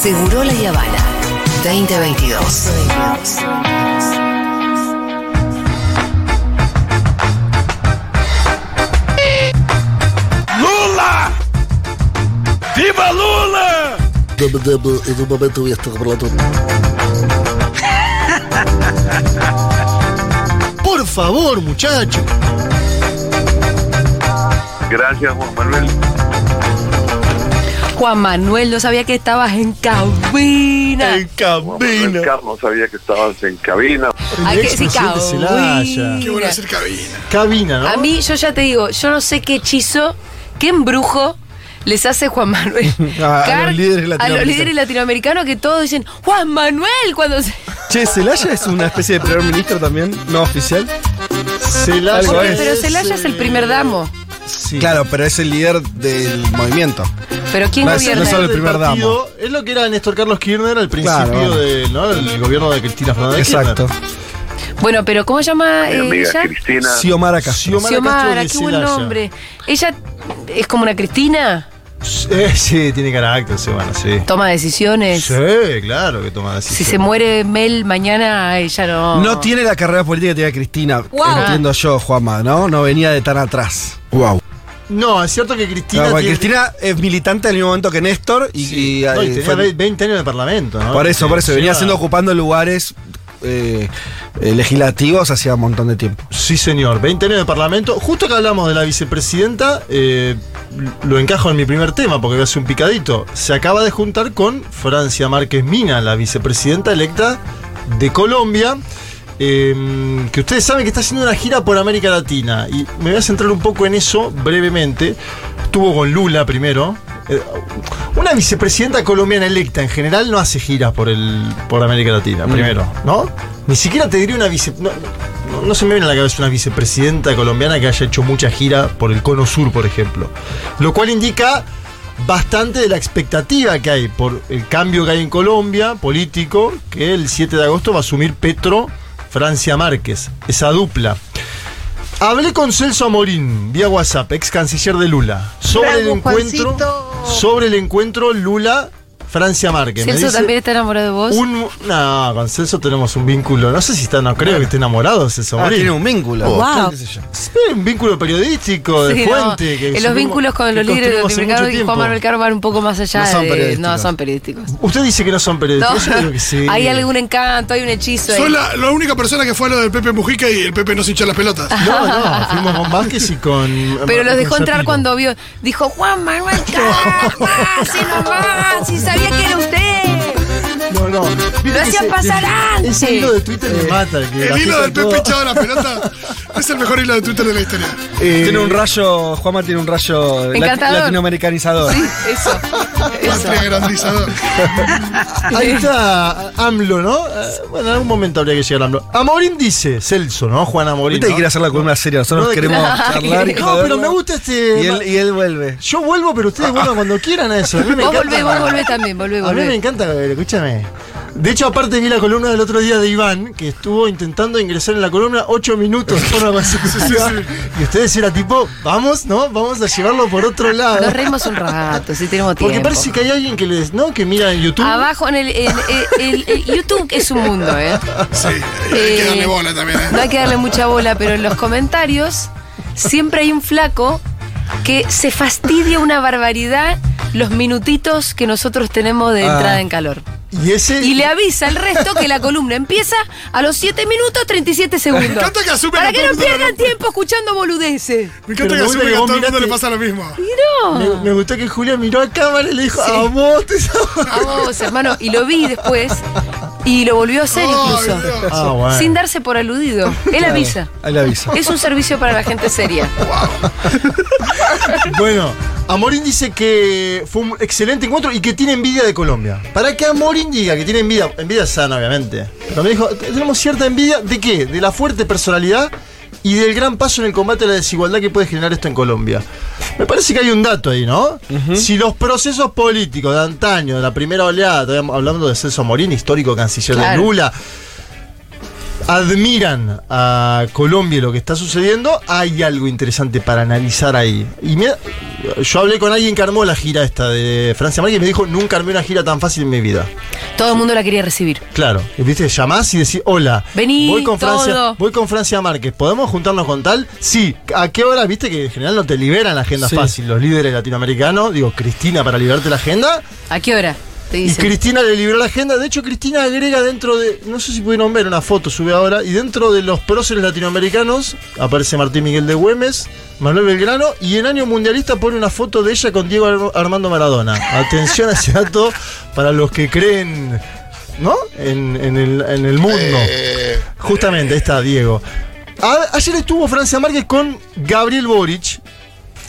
Seguro La Habana 2022. ¡Lula! ¡Viva Lula! En un momento voy a estar hablando. Por favor, muchacho. Gracias, Juan Manuel. Juan Manuel, no sabía que estabas en cabina. En Juan Manuel cabina. Carlos sabía que estabas en cabina. Hay que decir cabina. Qué bueno hacer cabina. Cabina, ¿no? A mí, yo ya te digo, yo no sé qué hechizo, qué embrujo les hace Juan Manuel. A- a los líderes a los latinoamericanos. líderes latinoamericanos que todos dicen, Juan Manuel, cuando se... Che, ¿Celaya es una especie de primer ministro también? ¿No oficial? Celaya pero Celaya es el primer damo. Sí. Claro, pero es el líder del movimiento. Pero ¿quién No es- gobierna? no solo el primer partido, Es lo que era Néstor Carlos Kirchner al principio Claro. del ¿no? el gobierno de Cristina Fernández de Exacto. Kirchner. Bueno, pero ¿cómo se llama Mi eh, amiga ella? Cristina. Xiomara Castro. Xiomara qué buen nombre. Ella es como una Cristina, Eh, sí, tiene carácter, Xiomara, sí. toma decisiones. Sí, claro que toma Si decisiones. se muere Mel mañana, ella no. No tiene la carrera política que tenía Cristina. Guau. Entiendo yo, Juanma, ¿no? No venía de tan atrás. Wow. No, es cierto que Cristina. Porque tiene- Cristina es militante al mismo momento que Néstor y, Sí. y, No, y tenía fue- ve- 20 años de parlamento, ¿no? por eso, por eso, venía siendo ocupando lugares eh, eh, legislativos hacía un montón de tiempo. Sí, señor. 20 años de parlamento. Justo que hablamos de la vicepresidenta, eh, lo encajo en mi primer tema porque voy a hacer un picadito. Se acaba de juntar con Francia Márquez Mina, la vicepresidenta electa de Colombia. Eh, que ustedes saben que está haciendo una gira por América Latina. Y me voy a centrar un poco en eso brevemente. Estuvo con Lula primero. Eh, una vicepresidenta colombiana electa en general no hace giras por el por América Latina, primero, ¿no? Ni siquiera te diría una vice. No, no- no se me viene a la cabeza una vicepresidenta colombiana que haya hecho mucha gira por el cono sur, por ejemplo. Lo cual indica bastante de la expectativa que hay por el cambio que hay en Colombia político, que el 7 de agosto va a asumir Petro Francia Márquez, esa dupla. Hablé con Celso Amorín vía WhatsApp, ex canciller de Lula, sobre el encuentro, sobre el encuentro Lula Francia Márquez. Me ¿Celso dice también está enamorado de vos? un, no, con Celso tenemos un vínculo. No sé si está, no creo que esté enamorado Celso Ah, tiene un vínculo. Wow. ¿Qué sé yo? Sí, un vínculo periodístico, de Sí, no. fuente. que En los vínculos con los líderes latinoamericanos mucho y Juan. Manuel Carr van un poco más allá No son de. periodísticos. No, son periodísticos. Usted dice que no son periodistas. No, Yo creo que sí. hay algún encanto, hay un hechizo. ahí. Soy la, la única persona que fue a lo del Pepe Mujica y el Pepe no se hinchó las pelotas. No, no, fuimos con Vázquez y con. Pero los con dejó entrar cuando vio. Dijo, Juan Manuel Carr, pase nomás, si sabía que era usted. No, no. Lo hacían ese- pasar antes. Ese hilo de Twitter me mata. que la El hilo del Pepe hinchado la pelota es el mejor hilo de Twitter de la historia. Eh, Tiene un rayo, Juanma tiene un rayo latinoamericanizador. Sí, eso. eso. Patria grandizador. Ahí está AMLO, ¿no? Eh, Bueno, en algún momento habría que llegar a AMLO. Amorín dice, Celso, ¿no? Juan Amorín. Que ¿no? quiere hacer la columna seria. Nosotros No, queremos charlar y No, joderlo. pero me gusta este. Y él, y él vuelve. Yo vuelvo, pero ustedes vuelvan cuando quieran a eso. A mí me Vos encanta. volvés, vos volvés también, volvé, A mí me encanta, eh, escúchame. De hecho, aparte vi la columna del otro día de Iván, que estuvo intentando ingresar en la columna ocho minutos de forma consecutiva. Y ustedes era tipo, vamos, ¿no? Vamos a llevarlo por otro lado. Nos reímos un rato, si tenemos tiempo. Porque parece que hay alguien que les, ¿no? Que mira en YouTube. Abajo en el, en- en- el- el YouTube es un mundo, ¿eh? Sí, hay que darle bola también. ¿eh? No hay que darle mucha bola, pero en los comentarios siempre hay un flaco que se fastidia una barbaridad los minutitos que nosotros tenemos de Ah. entrada en calor. Y ese. Y le avisa al resto que la columna empieza a los 7 minutos 37 segundos. Me encanta que asume Para que que no pierdan tiempo escuchando boludeces. Me Pero encanta que me gusta asume que que a todo el mundo le pasa lo mismo. Mirá. Me, me gustó que Julia miró a cámara y le dijo, Sí. a vos te A vos, hermano. Y lo vi después y lo volvió a hacer Ay, incluso. Dios. Ah, bueno. Sin darse por aludido. Él avisa. Ahí le avisa. Es un servicio para la gente seria. Bueno, Amorín dice que fue un excelente encuentro y que tiene envidia de Colombia. Para que Amorín diga que tiene envidia, envidia sana obviamente, pero me dijo, tenemos cierta envidia de qué? De la fuerte personalidad y del gran paso en el combate a la desigualdad que puede generar esto en Colombia. Me parece que hay un dato ahí, ¿no? Si los procesos políticos de antaño, de la primera oleada, hablando de Celso Amorín, histórico canciller de Claro. Lula, admiran a Colombia y lo que está sucediendo, hay algo interesante para analizar ahí. Y me- yo hablé con alguien que armó la gira esta de Francia Márquez y me dijo, nunca armé una gira tan fácil en mi vida. Todo el mundo la quería recibir. Claro, y viste, llamás y decís, hola, Vení, voy con Francia, todo. voy con Francia Márquez, ¿podemos juntarnos con tal? Sí, ¿a qué hora? Viste que en general no te liberan la agenda Sí. fácil, los líderes latinoamericanos, digo, Cristina para liberarte la agenda, ¿A qué hora? Y. Cristina le liberó la agenda. De hecho, Cristina agrega dentro de. No sé si pudieron ver una foto, sube ahora. Y dentro de los próceres latinoamericanos aparece Martín Miguel de Güemes, Manuel Belgrano. Y en año mundialista pone una foto de ella con Diego Ar- Armando Maradona. Atención a ese dato para los que creen. ¿No? En, en el, en el mundo. Justamente, ahí está Diego. A- ayer estuvo Francia Márquez con Gabriel Boric,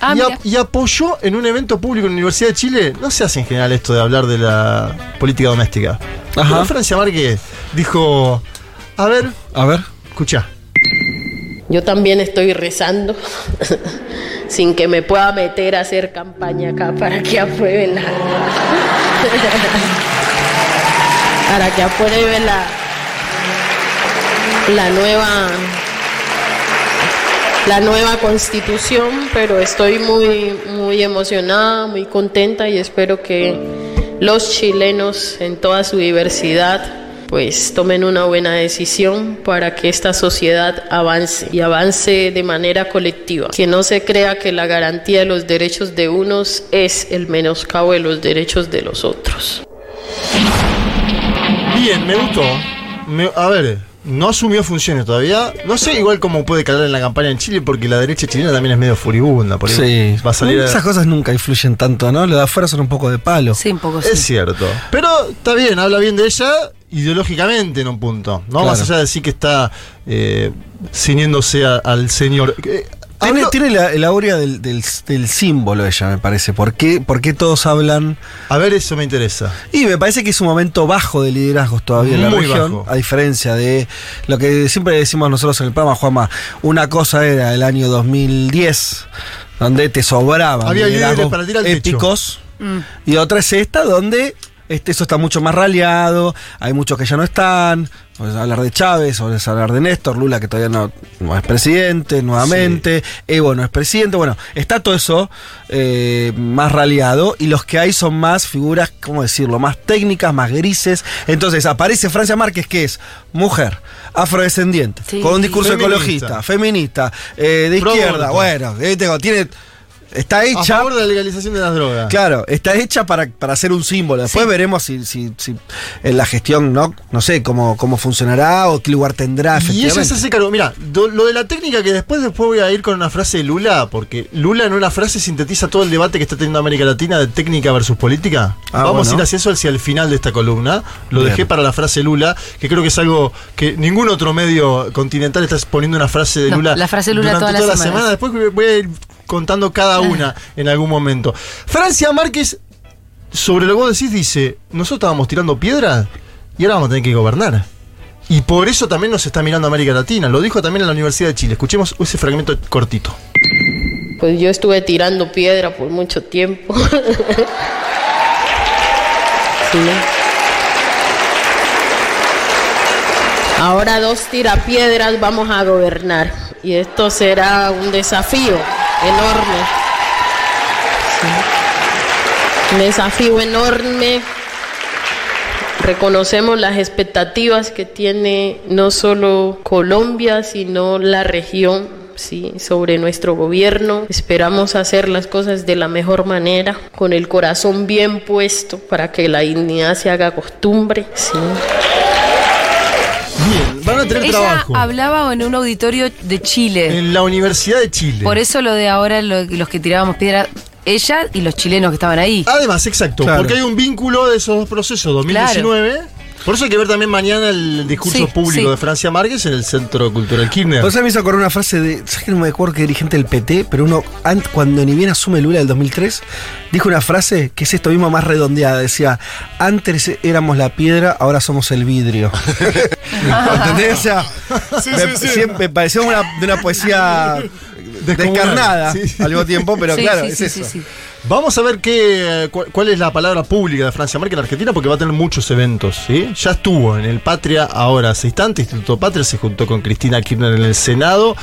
Ah, y, mira. ap- y apoyó en un evento público en la Universidad de Chile. No se hace en general esto de hablar de la política doméstica. Pero Francia Márquez dijo: A ver, A ver. escucha. Yo también estoy rezando sin que me pueda meter a hacer campaña acá para que aprueben la para que aprueben la la nueva la nueva constitución, pero estoy muy muy emocionada, muy contenta y espero que los chilenos en toda su diversidad pues tomen una buena decisión para que esta sociedad avance y avance de manera colectiva. Que no se crea que la garantía de los derechos de unos es el menoscabo de los derechos de los otros. Bien, me gustó. A ver, no asumió funciones todavía. No sé igual cómo puede calar en la campaña en Chile porque la derecha chilena también es medio furibunda. Por Sí. Va a salir. a- Esas cosas nunca influyen tanto, ¿no? Lo de afuera son un poco de palo. Sí, un poco sí. Es cierto. Pero está bien, habla bien de ella ideológicamente en un punto. ¿no? Claro. Más allá de decir que está eh, ciñéndose a- al señor. Eh, Tiene, la, la aurea del, del- del símbolo ella, me parece. ¿Por qué, por qué todos hablan? A ver, eso me interesa. Y me parece que es un momento bajo de liderazgos todavía en la región. bajo. A diferencia de lo que siempre decimos nosotros en el programa, Juanma. Una cosa era el año 2010, donde te sobraban Había líderes para tirar techo. épicos. Mm. Y otra es esta, donde este, eso está mucho más raleado, hay muchos que ya no están. Podés hablar de Chávez, podés hablar de Néstor, Lula que todavía no, no es presidente nuevamente, Evo no es presidente. Bueno, está todo eso eh, más raleado y los que hay son más figuras, ¿cómo decirlo? Más técnicas, más grises. Entonces aparece Francia Márquez, que es mujer, afrodescendiente, Sí. con un discurso Feminista. ecologista, feminista, eh, de Pro izquierda. Bueno, eh, tiene. Está A hecha. favor de la legalización de las drogas. Claro, está hecha para, para ser un símbolo. Después veremos si, si, si en la gestión, no, no sé cómo, cómo funcionará o qué lugar tendrá. Y ella efectivamente. se hace cargo. Mira, lo de la técnica que después, después voy a ir con una frase de Lula, porque Lula en una frase sintetiza todo el debate que está teniendo América Latina de técnica versus política. Ah, Vamos bueno. a ir hacia eso hacia el final de esta columna. Lo Bien. dejé para la frase Lula, que creo que es algo que ningún otro medio continental está poniendo una frase de No, Lula. la frase Lula durante todas las la semanas. semana. Después voy a ir contando cada una en algún momento. Francia Márquez, sobre lo que vos decís, dice: Nosotros estábamos tirando piedras y ahora vamos a tener que gobernar. Y por eso también nos está mirando América Latina. Lo dijo también en la Universidad de Chile. Escuchemos ese fragmento cortito. Pues yo estuve tirando piedra por mucho tiempo. Sí. Ahora dos tirapiedras vamos a gobernar y esto será un desafío enorme. Sí. Un desafío enorme. Reconocemos las expectativas que tiene no solo Colombia, sino la región sí, sobre nuestro gobierno. Esperamos hacer las cosas de la mejor manera, con el corazón bien puesto para que la dignidad se haga costumbre. Sí. Van a tener Ella trabajo. hablaba en un auditorio de Chile. En la Universidad de Chile. Por eso lo de ahora, lo- los que tirábamos piedra, ella y los chilenos que estaban ahí. Además, exacto, Claro. porque hay un vínculo de esos dos procesos, 2019. Por eso hay que ver también mañana el discurso Sí, público sí. de Francia Márquez en el Centro Cultural Kirchner. Por eso me hizo acordar una frase de. ¿Sabes que no me acuerdo qué dirigente del PT? Pero uno, cuando ni bien asume Lula del 2003, dijo una frase que es esto mismo más redondeada. Decía: Antes éramos la piedra, ahora somos el vidrio. ¿Entendés? O sea, Sí, me, sí, sí. siempre- me pareció una, de una poesía. Descarnada Sí. al mismo tiempo, pero Sí, claro, sí, es sí, eso. sí, sí. Vamos a ver qué, cu- cuál es la palabra pública de Francia Márquez en Argentina porque va a tener muchos eventos. ¿sí? Ya estuvo en el Patria ahora hace instante, Instituto Patria se juntó con Cristina Kirchner en el Senado.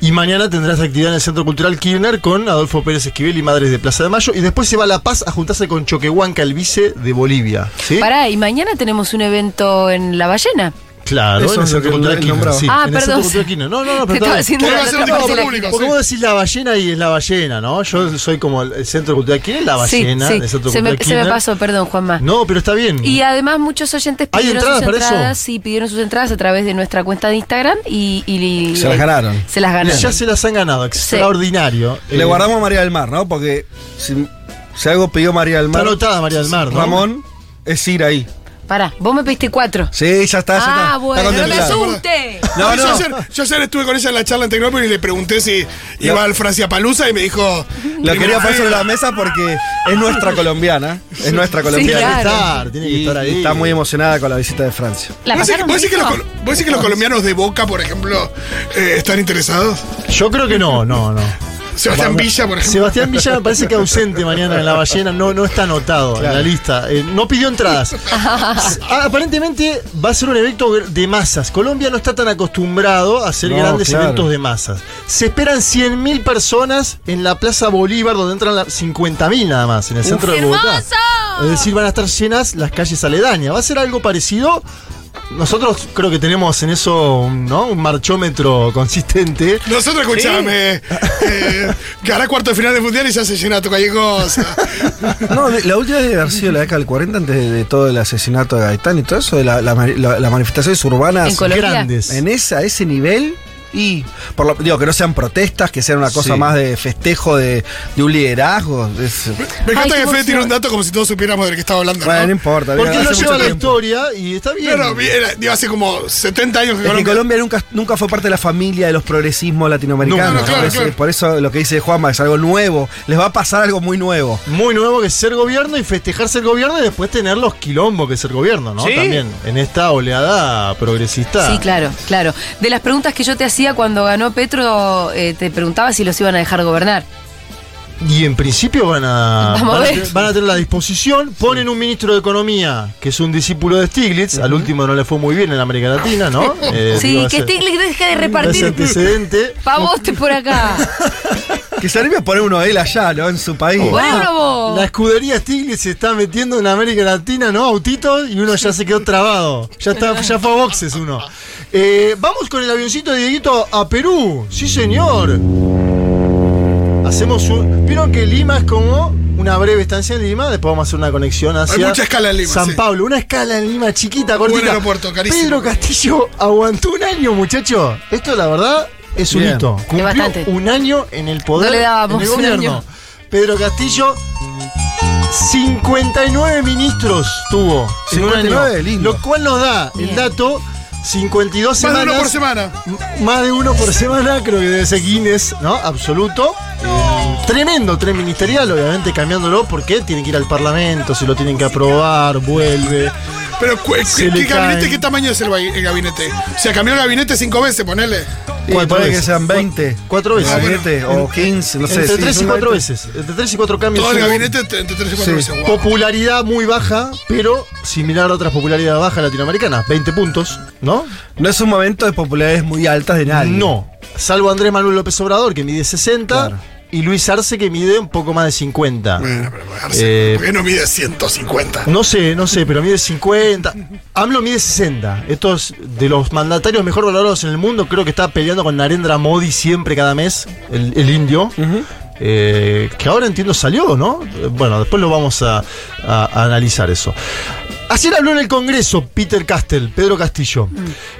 Y mañana tendrás actividad en el Centro Cultural Kirchner con Adolfo Pérez Esquivel y Madres de Plaza de Mayo. Y después se va a La Paz a juntarse con Choquehuanca, el vice de Bolivia. ¿sí? Pará, y mañana tenemos un evento en La Ballena. Claro, Eso en el es Centro Cultural nombraba. Sí, Ah, en el perdón. Centro Cultural. No, no, no, pero estaba está haciendo ¿Qué la la- público? Porque vos decís la ballena y es la ballena, ¿no? Yo soy como el, Centro Cultural Kirchner, la Sí, ballena sí, del Centro se me, se pasó, perdón, Juanma. No, pero está bien. Y además muchos oyentes ¿Hay pidieron entradas sus entradas, sí, pidieron sus entradas a través de nuestra cuenta de Instagram y, y- Se las ganaron. Se las ganaron. Ya se las han ganado, extraordinario. Le Eh, guardamos a María del Mar, ¿no? Porque si, si algo pidió María del Está Mar, anotada María del Mar, ¿no? Ramón, es ir ahí. Pará, vos me pediste cuatro. Sí, ya está, ya está. Ah, bueno, está no me contemplado. asuste. No, Yo, no. ayer, yo ayer estuve con ella en la charla en Tecnópolis y le pregunté si iba al Francia Palusa y me dijo. Lo quería poner sobre la mesa porque es nuestra colombiana. Es nuestra Tiene colombiana. que claro. estar, tiene que Y, estar ahí. y está muy emocionada con la visita de Francia. ¿La ¿Vos decís, pasaron vos decís que los, rico? col- vos decís que los colombianos de Boca, por ejemplo, eh, están interesados? Yo creo que no, no, no. Sebastián Villa, por ejemplo. Sebastián Villa me parece que ausente mañana en la ballena, no, no está anotado en la lista. Eh, no pidió entradas. Ah, Aparentemente va a ser un evento de masas. Colombia no está tan acostumbrado a hacer No, grandes claro. eventos de masas. Se esperan 100.000 personas en la Plaza Bolívar, donde entran la- 50.000 nada más, en el centro de Bogotá. Es decir, van a estar llenas las calles aledañas. Va a ser algo parecido. Nosotros creo que tenemos en eso un, ¿no? un marchómetro consistente. Nosotros, escuchame, eh, ganar cuarto de final de mundial y ya se llena tu. No, de- la última debe haber sido la década del 40, antes de, de todo el asesinato de Gaitán y todo eso, de la- la la- las manifestaciones urbanas En Colombia. grandes. en esa, ese nivel. Y por lo, digo que no sean protestas, que sean una cosa Sí. más de festejo de, de un liderazgo. es- Me encanta Ay, que Fede tiene un dato como si todos supiéramos de lo que estaba hablando. bueno, no ¿no? importa. Porque hace lo lleva la tiempo. historia y está bien. Pero, era- digo, hace como 70 años que Es que Colombia. Colombia nunca, nunca fue parte de la familia de los progresismos latinoamericanos. No, no, claro, por, eso, claro. por eso lo que dice Juanma es algo nuevo. Les va a pasar algo muy nuevo. Muy nuevo que es ser gobierno y festejarse el gobierno y después tener los quilombos que es ser gobierno, ¿no? Sí. También en esta oleada progresista. Sí, claro, claro. De las preguntas que yo te hacía cuando ganó Petro, eh, te preguntaba si los iban a dejar gobernar. Y en principio van a, van, a ver. tener, van a tener la disposición. Ponen un ministro de Economía que es un discípulo de Stiglitz. Al último no le fue muy bien en América Latina, ¿no? Eh, sí, que ese- Stiglitz deje de ese repartir antecedente. pavote por acá. Que se anime a poner uno de él allá, ¿no? En su país. Bueno. La escudería Stiglitz se está metiendo en América Latina, ¿no? Autitos y uno ya se quedó trabado. Ya, está, ya fue a boxes uno. Eh, vamos con el avioncito de Dieguito a Perú. Sí, señor. Hacemos un. Vieron que Lima es como una breve estancia en Lima. Después vamos a hacer una conexión hacia. mucha escala en Lima, San sí. Pablo. Una escala en Lima chiquita, Buen cortita. aeropuerto, carísimo. Pedro Castillo aguantó un año, muchacho. Esto, la verdad, es un Bien. hito. Cumplió bastante. un año en el poder. No le dábamos en el un gobierno. año. Pedro Castillo 59 ministros tuvo en un 59, año, lindo. lo cual nos da el Bien. dato 52 Más de semanas uno por semana. m- más de uno por semana creo que debe ser Guinness no absoluto Eh, tremendo tren ministerial obviamente cambiándolo porque tiene que ir al parlamento se lo tienen que aprobar vuelve Pero, cu- Se ¿qué, le qué gabinete, caen. ¿qué tamaño es el, ba- el gabinete? O sea, cambió el gabinete cinco veces, ponele. Cuatro puede que veces. sean 20. cuatro veces Gabinete, o 15, no sé. entre sí, 3 y son 4 gabinete. veces entre 3 y 4 cambios Todo el gabinete entre entre tres y cuatro Sí. veces. Wow. popularidad muy baja pero similar a otras popularidades bajas latinoamericanas 20 puntos ¿no? No es un momento de popularidades muy altas de nadie. No, salvo Andrés Manuel López Obrador, que mide 60, Claro. Y Luis Arce, que mide un poco más de 50. Bueno, pero Arce, Eh, ¿por qué no mide 150? No sé, no sé, pero mide 50. AMLO mide 60. Estos de los mandatarios mejor valorados en el mundo, creo que está peleando con Narendra Modi siempre cada mes, el, el indio. Eh, que ahora entiendo salió, ¿no? Bueno, después lo vamos a, a- a analizar eso. Ayer habló en el Congreso Peter Castell, Pedro Castillo,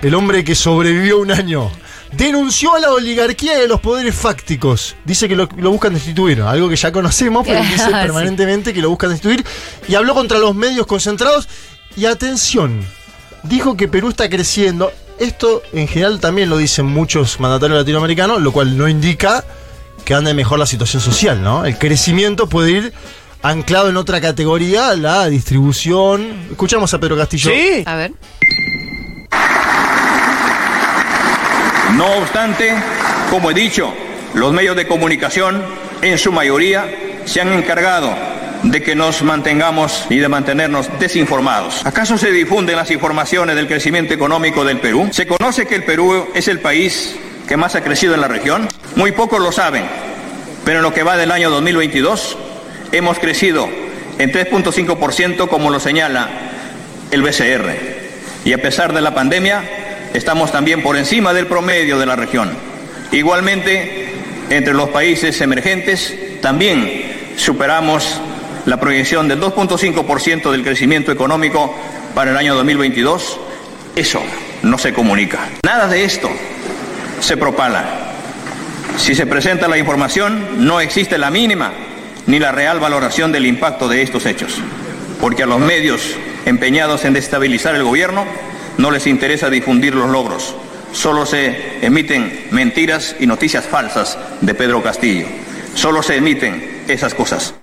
el hombre que sobrevivió un año. Denunció a la oligarquía y a los poderes fácticos. Dice que lo, lo buscan destituir, algo que ya conocemos, pero dice Sí. permanentemente que lo buscan destituir. Y habló contra los medios concentrados. Y atención, dijo que Perú está creciendo. Esto en general también lo dicen muchos mandatarios latinoamericanos, lo cual no indica que ande mejor la situación social, ¿no? El crecimiento puede ir anclado en otra categoría, la distribución. Escuchamos a Pedro Castillo. A ver. No obstante, como he dicho, Los medios de comunicación, en su mayoría, se han encargado de que nos mantengamos y de mantenernos desinformados. ¿Acaso se difunden las informaciones del crecimiento económico del Perú? ¿Se conoce que el Perú es el país que más ha crecido en la región? Muy pocos lo saben, pero en lo que va del año 2022 hemos crecido en 3.5% como lo señala el BCR. Y a pesar de la pandemia, estamos también por encima del promedio de la región. Igualmente, entre los países emergentes, también superamos la proyección del 2.5% del crecimiento económico para el año 2022. Eso no se comunica. Nada de esto se propala. Si se presenta la información, no existe la mínima ni la real valoración del impacto de estos hechos, porque a los medios empeñados en destabilizar el gobierno no les interesa difundir los logros, solo se emiten mentiras y noticias falsas de Pedro Castillo, solo se emiten esas cosas.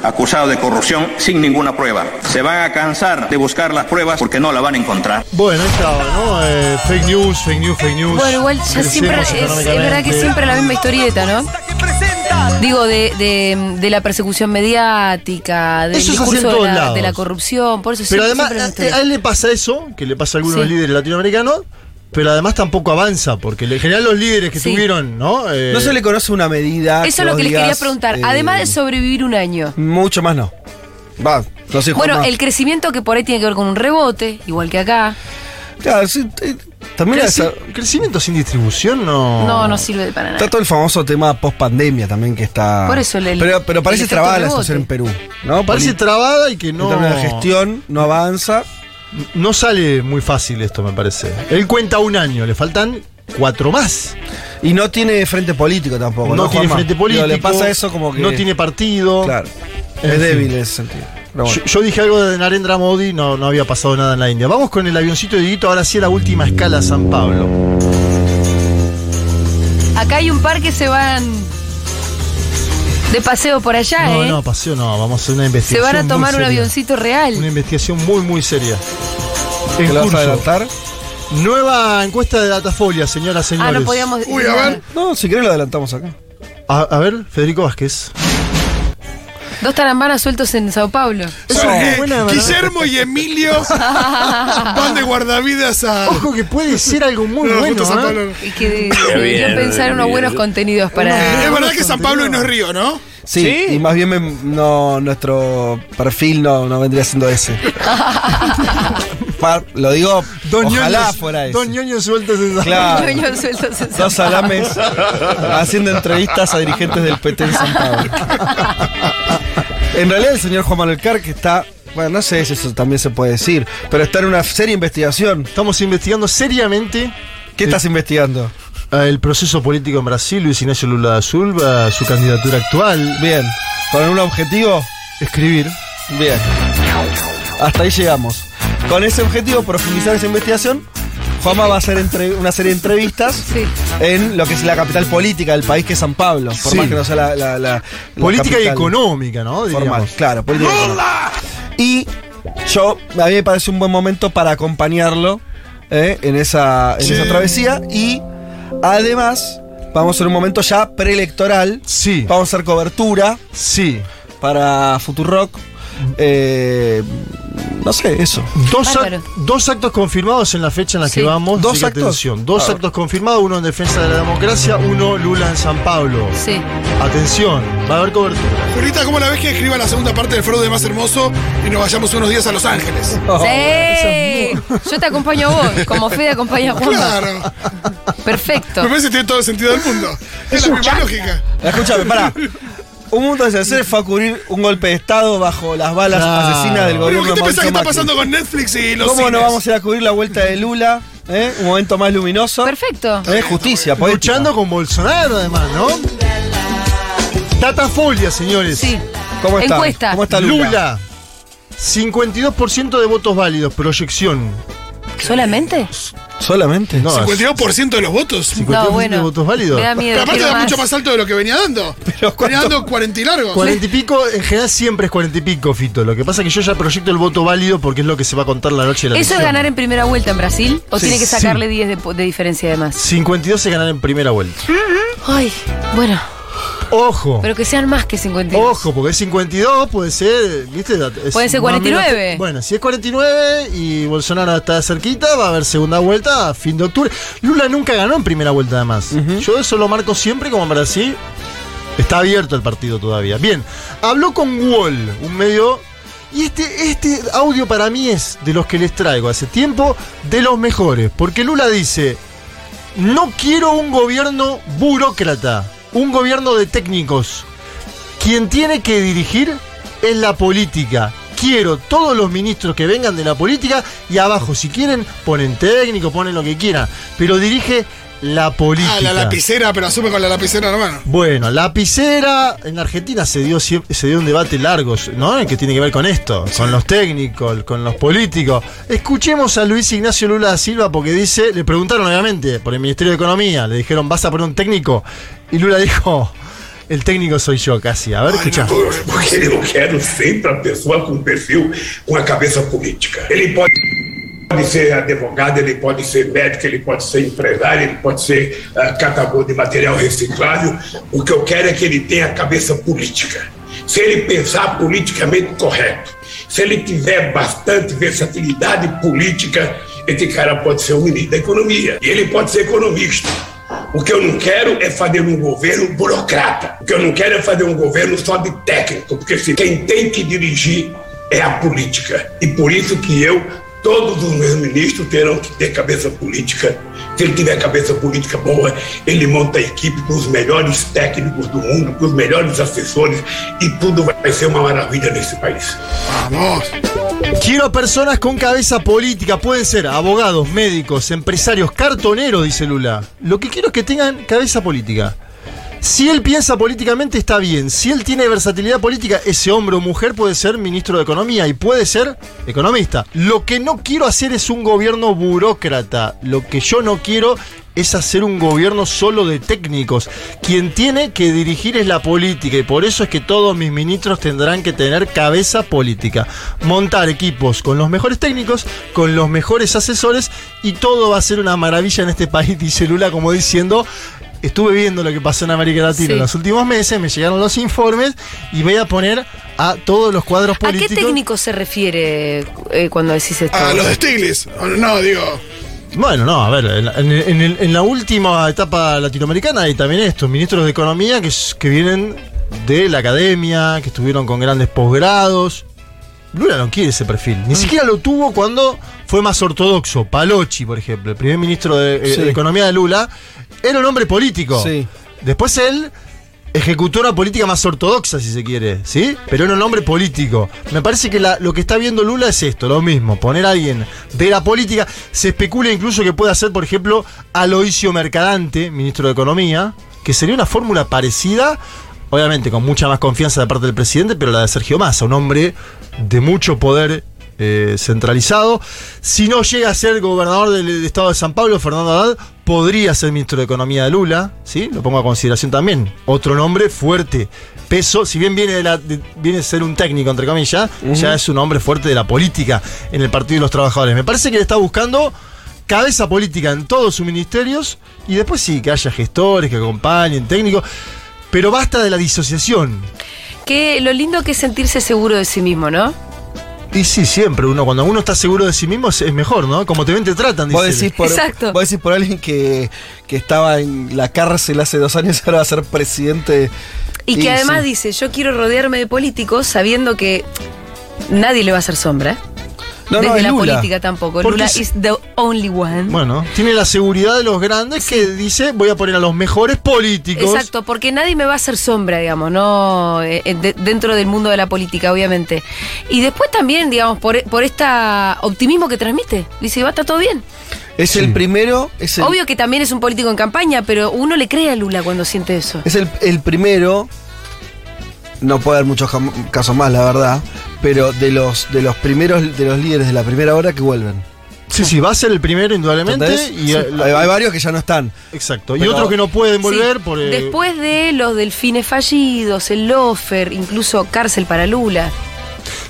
Acusado de corrupción sin ninguna prueba. Se van a cansar de buscar las pruebas porque no la van a encontrar. Bueno, ahí estaba, ¿no? Eh, fake news, fake news, fake news. Bueno, igual ya siempre es, es verdad que siempre la misma historieta, ¿no? Digo, de, de, de la persecución mediática, del Eso en de la, lados. de la corrupción, por eso Pero siempre- además, siempre a, él le pasa eso, que le pasa a algunos Sí. líderes latinoamericanos, pero además tampoco avanza, porque en general los líderes que Sí. tuvieron, ¿no? Eh, No se le conoce una medida. Eso es lo que les quería preguntar. eh, Además de sobrevivir un año. Mucho más no. Va, no sé, Bueno, el crecimiento que por ahí tiene que ver con un rebote, igual que acá. Claro, sí, eh, también creci- esa- crecimiento sin distribución no. No, no sirve para nada. está todo el famoso tema post pandemia también que está. Por eso el- pero, pero parece el efecto trabada la rebote. situación en Perú. ¿no? Parece Poli- trabada y que no. en términos de gestión no avanza. No sale muy fácil esto, me parece. Él cuenta un año, le faltan cuatro más. Y no tiene frente político tampoco. No, No, tiene Juanma? frente Digo, político. le pasa eso como que. No tiene partido. Claro. En Es fin. débil en ese sentido. Pero bueno. Yo, yo dije algo de Narendra Modi, no, no había pasado nada en la India. Vamos con el avioncito de Dieguito, ahora sí a la última escala a San Pablo. Acá hay un par que se van de paseo por allá, no, ¿eh? no, paseo no, vamos a hacer una se investigación. van a tomar un avioncito real. Una investigación muy, muy seria. ¿Te vas curso. a adelantar? Nueva encuesta de Datafolia, señoras, Ah, señores. no podíamos. Uy, a ver. No, si querés lo adelantamos acá. A, a ver, Federico Vázquez. Dos tarambanas sueltos en Sao Paulo. Eh, buena. Guillermo y Emilio van de guardavidas a. Ojo que puede ser algo muy No, bueno. San ¿eh? Pablo. Y que deberían pensar unos buenos contenidos para. Es verdad que San Pablo y no es Río, ¿no? Sí, y más bien me- no, nuestro perfil no, no vendría siendo ese. Lo digo, Dos ojalá ñoños, fuera ese. Dos ñoños sueltos en San Claro. Sueltos en Dos salames haciendo entrevistas a dirigentes del PT en San Pablo. En realidad el señor Juan Manuel Carr, que está, bueno, no sé si eso también se puede decir, pero está en una seria investigación. Estamos investigando seriamente ¿Qué estás investigando? eh, el proceso político en Brasil, Luis Ignacio Lula da Silva, su candidatura actual. Bien, con un objetivo, Escribir. bien. Hasta ahí llegamos. Con ese objetivo, profundizar esa investigación, Juanma va a hacer entre- una serie de entrevistas Sí. en lo que es la capital política del país, que es San Pablo, por Sí. más que no sea la, la- la- la Política y económica, ¿no? formal. Claro, política y económica. Y yo, a mí me parece un buen momento para acompañarlo ¿eh? en, esa, en Sí. esa travesía. Y además, vamos en un momento ya preelectoral. Sí, Vamos a hacer cobertura sí. para Futurock. Eh, no sé, eso. Dos, dos actos confirmados en la fecha en la Sí. que vamos. ¿Dos actos? Atención. Dos Ah. actos confirmados, uno en defensa de la democracia, uno Lula en San Pablo. Sí. Atención, va a haber cobertura. Julita, ¿cómo la ves que escriba la segunda parte del fraude más hermoso y nos vayamos unos días a Los Ángeles? Oh, Sí. Yo te acompaño a vos, como Fede acompaña a Juan. Claro. Perfecto. Me parece que tiene todo el sentido del mundo. Es la misma lógica. Escúchame, pará. Un mundo de Cesares fue a cubrir un golpe de Estado bajo las balas Claro. asesinas del Pero gobierno ¿qué te de pensás que está pasando con Netflix y los ¿Cómo no vamos a ir a cubrir la vuelta de Lula? ¿Eh? Un momento más luminoso. Perfecto. ¿Eh? Justicia. Luchando con Bolsonaro, además, ¿no? Datafolia, señores. Sí. ¿Cómo está? Encuesta. ¿Cómo está Lula? Lula. 52% de votos válidos, proyección. ¿Solamente? ¿Solamente? No, 52% de los votos. 52% No, bueno. de votos válidos. Me da miedo. Pero aparte era más. mucho más alto de lo que venía dando. venía dando 40 y largos. 40 y pico, en general siempre es 40 y pico, Fito. Lo que pasa es que yo ya proyecto el voto válido porque es lo que se va a contar la noche de la ¿Eso es ganar en primera vuelta en Brasil? ¿O Sí, tiene que sí. sacarle 10 de, de diferencia además? 52 se ganan en primera vuelta. Ay, bueno, Ojo. pero que sean más que 52. Ojo, porque es 52, puede ser, ¿viste? Es Puede ser más o menos- 49. bueno, si es 49 y Bolsonaro está cerquita, va a haber segunda vuelta a fin de octubre. Lula nunca ganó en primera vuelta, además. Yo eso lo marco siempre como para así. Está abierto el partido todavía. Bien, habló con Wall, un medio. Y este, este audio para mí es de los que les traigo hace tiempo, de los mejores. Porque Lula dice: No quiero un gobierno burócrata, un gobierno de técnicos. Quien tiene que dirigir es la política. Quiero todos los ministros que vengan de la política y abajo, si quieren, ponen técnico, ponen lo que quieran. Pero dirige la política. Ah, la lapicera, pero asume con la lapicera en la mano. Bueno, lapicera en Argentina se dio se dio un debate largo, ¿no? Que tiene que ver con esto, con los técnicos, con los políticos. Escuchemos a Luis Ignacio Lula da Silva porque dice, le preguntaron obviamente por el Ministerio de Economía, le dijeron, "¿Vas a poner un técnico?" Y Lula dijo, "El técnico soy yo casi." A ver, escucha. Porque eu quero sempre a pessoa com perfil, com a cabeça política. Ele pode, pode ser advogado, ele pode ser médico, ele pode ser empresário, ele pode ser ah, catador de material reciclável. O que eu quero é que ele tenha a cabeça política. Se ele pensar politicamente correto, se ele tiver bastante versatilidade política, esse cara pode ser o ministro da Economia. E ele pode ser economista. O que eu não quero é fazer um governo burocrata. O que eu não quero é fazer um governo só de técnico, porque se quem tem que dirigir é a política. E por isso que eu, todos os meus ministros terão que ter cabeça política. Se ele tiver cabeça política boa, ele monta a equipe com os melhores técnicos do mundo, com os melhores assessores, e tudo vai ser uma maravilha nesse país. Vamos. Quiero personas con cabeza política, pueden ser abogados, médicos, empresarios, cartoneros, dice Lula. Lo que quiero es que tengan cabeza política. Si él piensa políticamente está bien. Si él tiene versatilidad política, ese hombre o mujer puede ser ministro de Economía y puede ser economista. Lo que no quiero hacer es un gobierno burócrata. Lo que yo no quiero es hacer un gobierno solo de técnicos. Quien tiene que dirigir es la política y por eso es que todos mis ministros tendrán que tener cabeza política. Montar equipos con los mejores técnicos, con los mejores asesores y todo va a ser una maravilla en este país, dice Lula, como diciendo... Estuve viendo lo que pasó en América Latina Sí. en los últimos meses, me llegaron los informes y voy a poner a todos los cuadros ¿A qué políticos. técnico se refiere eh, cuando decís esto? A los de Stiglitz. No, digo. Bueno, no, a ver, en, la- en- en el- en la última etapa latinoamericana hay también estos ministros de economía que, que vienen de la academia, que estuvieron con grandes posgrados. Lula no quiere ese perfil. Mm. Ni siquiera lo tuvo cuando fue más ortodoxo. Palocci, por ejemplo, el primer ministro de, eh, Sí. de Economía de Lula, era un hombre político. Sí. Después él ejecutó una política más ortodoxa, si se quiere, ¿sí? Pero era un hombre político. Me parece que la- lo que está viendo Lula es esto, lo mismo, poner a alguien de la política. Se especula incluso que pueda ser, por ejemplo, Aloisio Mercadante, ministro de Economía, que sería una fórmula parecida, obviamente con mucha más confianza de parte del presidente, pero la de Sergio Massa, un hombre de mucho poder eh, centralizado. Si no llega a ser gobernador del, del estado de San Pablo, Fernando Haddad podría ser ministro de Economía de Lula, ¿sí? Lo pongo a consideración también. Otro nombre fuerte. Peso, si bien viene, de la, de- viene a ser un técnico, entre comillas, ya es un hombre fuerte de la política en el Partido de los Trabajadores. Me parece que le está buscando cabeza política en todos sus ministerios y después sí, que haya gestores, que acompañen, técnicos. Pero basta de la disociación. Que lo lindo que es sentirse seguro de sí mismo, ¿no? Y sí, siempre uno, cuando uno está seguro de sí mismo es, es mejor, ¿no? Como te ven, te tratan, Vos dice. decís, por, Exacto. vos decís por alguien que, que estaba en la cárcel hace dos años y ahora va a ser presidente. Y que además sí. dice, yo quiero rodearme de políticos sabiendo que nadie le va a hacer sombra. No, Desde no, la Lula. política tampoco. Porque Lula es- is the only one. Bueno, tiene la seguridad de los grandes que dice, voy a poner a los mejores políticos. Exacto, porque nadie me va a hacer sombra, digamos, no Eh, eh, de- dentro del mundo de la política, obviamente. Y después también, digamos, por, por este optimismo que transmite. Dice, va, está todo bien. Es el primero. Es el, Obvio que también es un político en campaña, pero uno le cree a Lula cuando siente eso. Es el, el primero. No puede haber muchos casos más, la verdad. Pero de los, de los primeros, de los líderes de la primera hora que vuelven. Sí, sí, va a ser el primero, indudablemente. ¿Entendés? Y, Sí. hay, hay varios que ya no están. Exacto. y otros que no pueden volver Sí, por. eh, Después de los delfines fallidos, el lofer, incluso cárcel para Lula.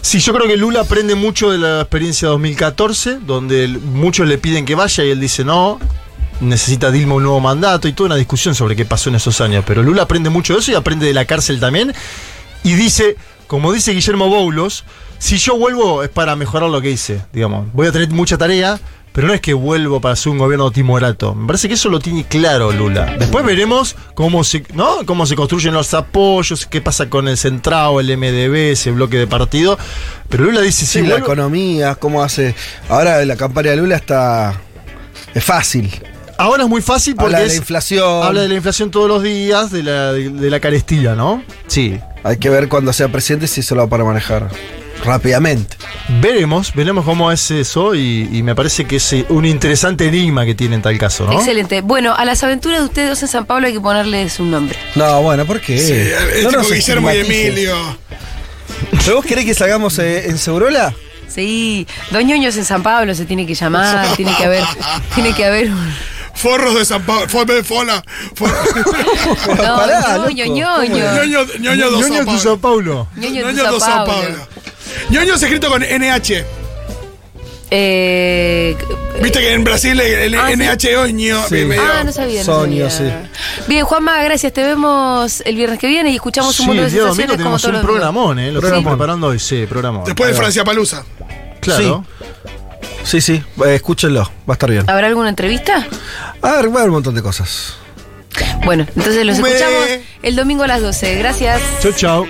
Sí, yo creo que Lula aprende mucho de la experiencia 2014, donde el- muchos le piden que vaya y él dice no. Necesita Dilma un nuevo mandato y toda una discusión sobre qué pasó en esos años. Pero Lula aprende mucho de eso y aprende de la cárcel también. Y dice, como dice Guillermo Boulos, si yo vuelvo es para mejorar lo que hice. Digamos, voy a tener mucha tarea, pero no es que vuelvo para hacer un gobierno timorato. Me parece que eso lo tiene claro Lula. Después veremos cómo se, ¿no? cómo se construyen los apoyos, qué pasa con el Centrado, el MDB, ese bloque de partido. Pero Lula dice, Sí, la vuelvo- economía, cómo hace. Ahora la campaña de Lula está. Es fácil. Ahora es muy fácil porque Habla de la es- inflación. habla de la inflación todos los días, de la, de, de la carestía, ¿no? Sí. Hay que ver cuando sea presidente si eso lo va para manejar rápidamente. Veremos, veremos cómo es eso y, y me parece que es eh, un interesante enigma que tiene en tal caso, ¿no? Excelente. Bueno, a las aventuras de ustedes dos en San Pablo hay que ponerles un nombre. No, bueno, ¿por qué? Sí, es No nos Guillermo y. Emilio. ¿Pero vos querés que salgamos eh, en Segurola? Sí, Doñoños en San Pablo se tiene que llamar, tiene que haber, tiene que haber un. Forros de San Pablo. Fue de Fola. No, Pará, ñoño, ñoño. Ñoño, ñoño do Ñoño San de Pablo. Sao Paulo. Ñoño Sao do San Paulo. Pablo. Ñoño es escrito con NH. Eh, Viste que en Brasil el Ah, sí. NH oño. Sí. medio- ah, no sabía. no Soño, sabía. Bien, Juanma, gracias. Te vemos el viernes que viene y escuchamos Sí, un montón el de día domingo sensaciones como tenemos todos un los programón, ¿eh? Lo Programón. estamos preparando hoy, sí, programón. Después de. Francia Palusa. Claro. Sí, sí, eh, escúchenlo, va a estar bien. ¿Habrá alguna entrevista? A ver, va a haber un montón de cosas. Bueno, entonces los Me- escuchamos el domingo a las 12. Gracias. Chau, chau.